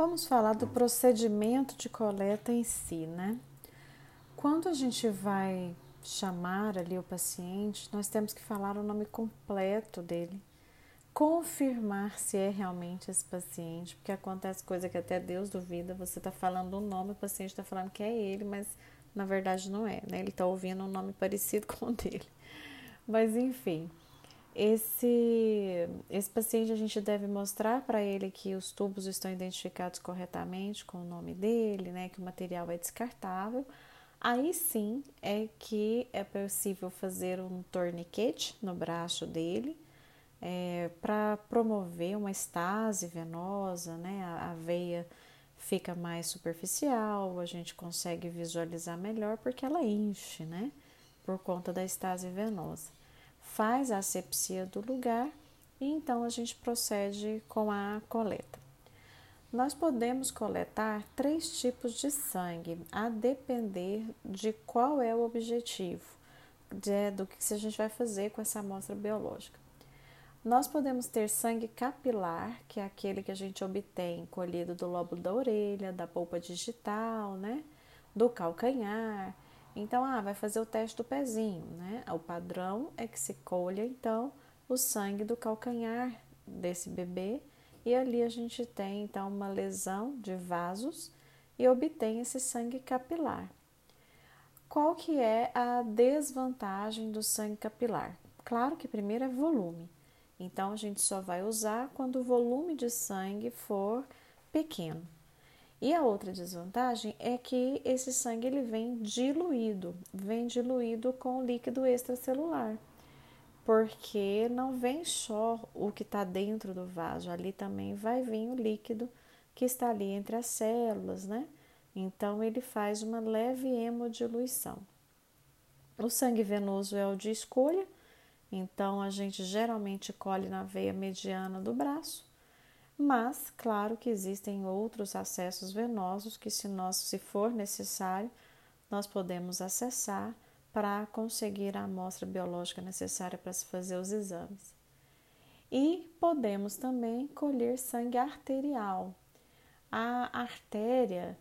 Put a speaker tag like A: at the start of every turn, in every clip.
A: Vamos falar do procedimento de coleta em si, né? Quando a gente vai chamar ali o paciente, nós temos que falar o nome completo dele, confirmar se é realmente esse paciente, porque acontece coisa que até Deus duvida, você está falando o nome, o paciente está falando que é ele, mas na verdade não é, né? Ele está ouvindo um nome parecido com o dele. Mas enfim, esse, esse paciente a gente deve mostrar para ele que os tubos estão identificados corretamente com o nome dele, né, que o material é descartável. Aí sim é que é possível fazer um torniquete no braço dele é, para promover uma estase venosa, né? A, a veia fica mais superficial, a gente consegue visualizar melhor porque ela enche, né? Por conta da estase venosa faz a asepsia do lugar e então a gente procede com a coleta. Nós podemos coletar três tipos de sangue, a depender de qual é o objetivo, de, do que a gente vai fazer com essa amostra biológica. Nós podemos ter sangue capilar, que é aquele que a gente obtém colhido do lóbulo da orelha, da polpa digital, né? do calcanhar, então, ah, vai fazer o teste do pezinho, né? O padrão é que se colha, então, o sangue do calcanhar desse bebê e ali a gente tem, então, uma lesão de vasos e obtém esse sangue capilar. Qual que é a desvantagem do sangue capilar? Claro que primeiro é volume. Então, a gente só vai usar quando o volume de sangue for pequeno. E a outra desvantagem é que esse sangue ele vem diluído, vem diluído com líquido extracelular, porque não vem só o que está dentro do vaso, ali também vai vir o líquido que está ali entre as células, né? Então ele faz uma leve hemodiluição. O sangue venoso é o de escolha, então a gente geralmente colhe na veia mediana do braço mas claro que existem outros acessos venosos que se nós se for necessário, nós podemos acessar para conseguir a amostra biológica necessária para se fazer os exames. E podemos também colher sangue arterial. A artéria,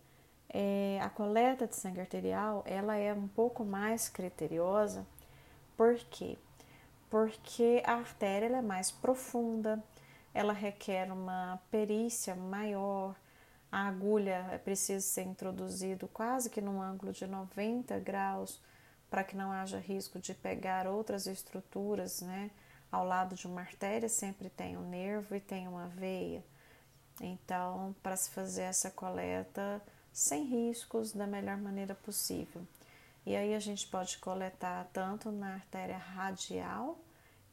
A: é, a coleta de sangue arterial, ela é um pouco mais criteriosa. Por quê? Porque a artéria é mais profunda, ela requer uma perícia maior. A agulha é preciso ser introduzido quase que num ângulo de 90 graus para que não haja risco de pegar outras estruturas, né? Ao lado de uma artéria sempre tem um nervo e tem uma veia. Então, para se fazer essa coleta sem riscos, da melhor maneira possível. E aí a gente pode coletar tanto na artéria radial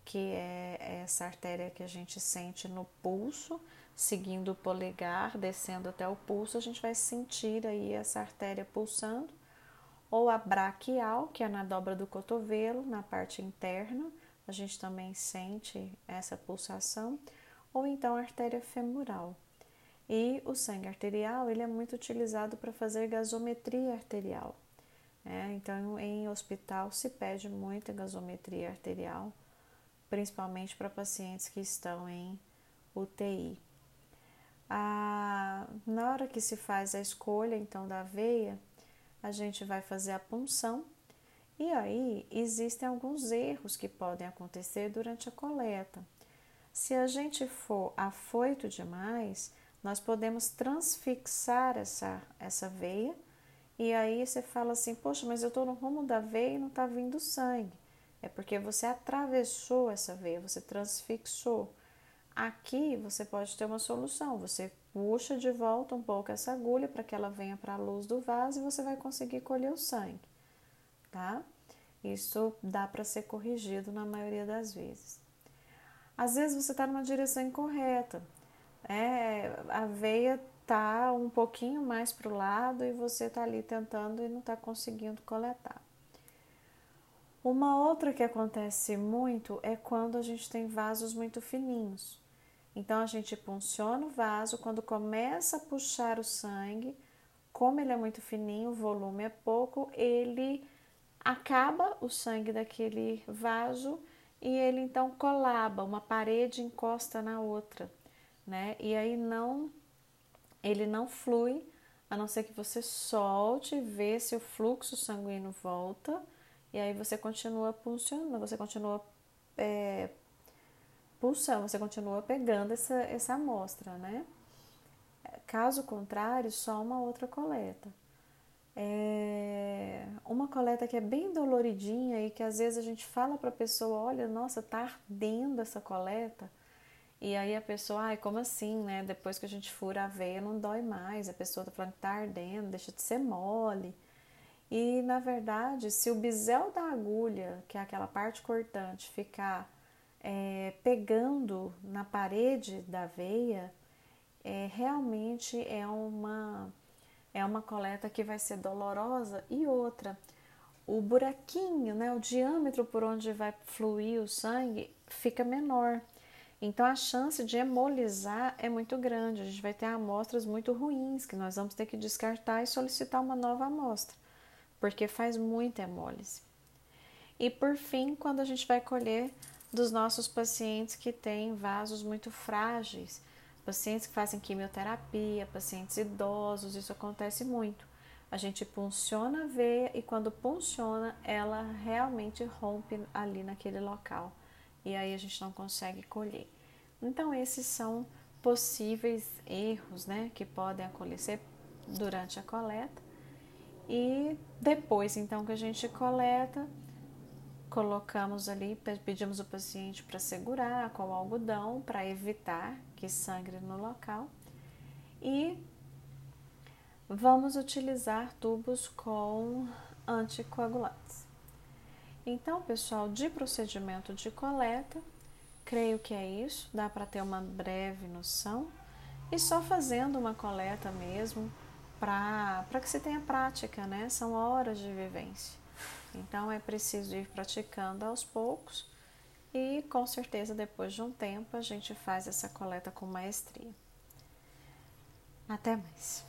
A: que é essa artéria que a gente sente no pulso, seguindo o polegar, descendo até o pulso, a gente vai sentir aí essa artéria pulsando, ou a braquial, que é na dobra do cotovelo, na parte interna, a gente também sente essa pulsação, ou então a artéria femoral. E o sangue arterial ele é muito utilizado para fazer gasometria arterial. É, então, em hospital se pede muito gasometria arterial principalmente para pacientes que estão em UTI. A, na hora que se faz a escolha então da veia, a gente vai fazer a punção e aí existem alguns erros que podem acontecer durante a coleta. Se a gente for afoito demais, nós podemos transfixar essa, essa veia e aí você fala assim: Poxa, mas eu estou no rumo da veia e não está vindo sangue. É porque você atravessou essa veia, você transfixou. Aqui você pode ter uma solução. Você puxa de volta um pouco essa agulha para que ela venha para a luz do vaso e você vai conseguir colher o sangue, tá? Isso dá para ser corrigido na maioria das vezes. Às vezes você está numa direção incorreta, é, a veia tá um pouquinho mais para o lado e você está ali tentando e não está conseguindo coletar. Uma outra que acontece muito é quando a gente tem vasos muito fininhos. Então a gente punciona o vaso, quando começa a puxar o sangue, como ele é muito fininho, o volume é pouco, ele acaba o sangue daquele vaso e ele então colaba, uma parede encosta na outra, né? E aí não ele não flui a não ser que você solte, vê se o fluxo sanguíneo volta e aí você continua pulsando, você continua é, pulsando, você continua pegando essa, essa amostra, né? Caso contrário, só uma outra coleta. É uma coleta que é bem doloridinha e que às vezes a gente fala para a pessoa, olha, nossa, tá ardendo essa coleta. E aí a pessoa, ai, como assim, né? Depois que a gente fura a veia não dói mais. A pessoa tá falando que tá ardendo, deixa de ser mole. E na verdade, se o bisel da agulha, que é aquela parte cortante, ficar é, pegando na parede da veia, é, realmente é uma, é uma coleta que vai ser dolorosa. E outra, o buraquinho, né, o diâmetro por onde vai fluir o sangue fica menor. Então a chance de hemolizar é muito grande. A gente vai ter amostras muito ruins que nós vamos ter que descartar e solicitar uma nova amostra, porque faz muita hemólise. E por fim, quando a gente vai colher dos nossos pacientes que têm vasos muito frágeis, pacientes que fazem quimioterapia, pacientes idosos, isso acontece muito. A gente punciona a veia e quando punciona, ela realmente rompe ali naquele local e aí a gente não consegue colher. Então, esses são possíveis erros né, que podem acontecer durante a coleta. E depois, então, que a gente coleta, colocamos ali, pedimos o paciente para segurar com o algodão para evitar que sangre no local. E vamos utilizar tubos com anticoagulantes. Então, pessoal, de procedimento de coleta, creio que é isso, dá para ter uma breve noção. E só fazendo uma coleta mesmo, para que se tenha prática, né? São horas de vivência. Então é preciso ir praticando aos poucos e com certeza depois de um tempo a gente faz essa coleta com maestria. Até mais.